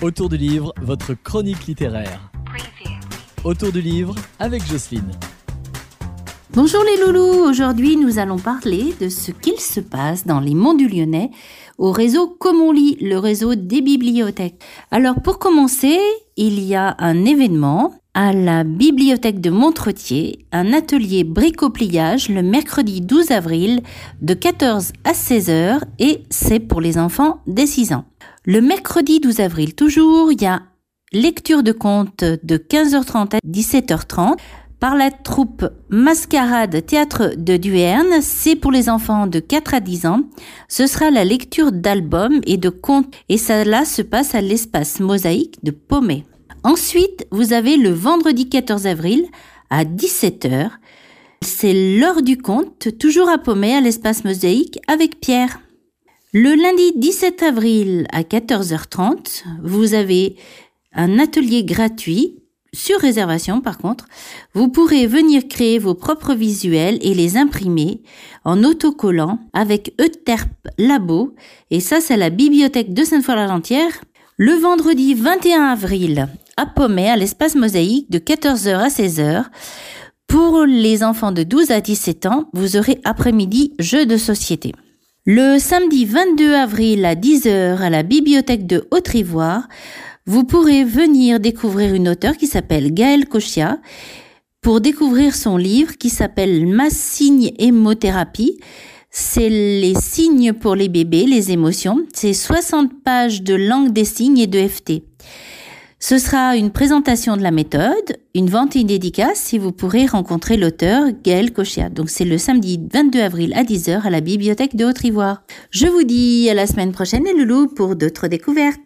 Autour du livre, votre chronique littéraire. Autour du livre avec Jocelyne. Bonjour les loulous, aujourd'hui nous allons parler de ce qu'il se passe dans les monts du Lyonnais au réseau Comme on lit, le réseau des bibliothèques. Alors pour commencer, il y a un événement à la bibliothèque de Montretier, un atelier bricopliage le mercredi 12 avril de 14 à 16 heures et c'est pour les enfants dès 6 ans. Le mercredi 12 avril toujours, il y a lecture de contes de 15h30 à 17h30 par la troupe Mascarade Théâtre de Duerne. C'est pour les enfants de 4 à 10 ans. Ce sera la lecture d'albums et de contes et là se passe à l'espace mosaïque de Pommet. Ensuite, vous avez le vendredi 14 avril à 17h. C'est l'heure du conte, toujours à Pommet à l'espace mosaïque avec Pierre. Le lundi 17 avril à 14h30, vous avez un atelier gratuit sur réservation par contre, vous pourrez venir créer vos propres visuels et les imprimer en autocollant avec Euterp Labo et ça c'est la bibliothèque de Sainte-Foy-la-Gentière le vendredi 21 avril à Pommet à l'espace mosaïque de 14h à 16h. Pour les enfants de 12 à 17 ans, vous aurez après-midi jeux de société. Le samedi 22 avril à 10h à la bibliothèque de Haute-Ivoire, vous pourrez venir découvrir une auteure qui s'appelle Gaëlle Cochia pour découvrir son livre qui s'appelle Ma signe hémothérapie. C'est les signes pour les bébés, les émotions. C'est 60 pages de langue des signes et de FT. Ce sera une présentation de la méthode, une vente et une dédicace si vous pourrez rencontrer l'auteur Gaël Cochia. Donc c'est le samedi 22 avril à 10h à la bibliothèque de Haute-Ivoire. Je vous dis à la semaine prochaine les loulous pour d'autres découvertes.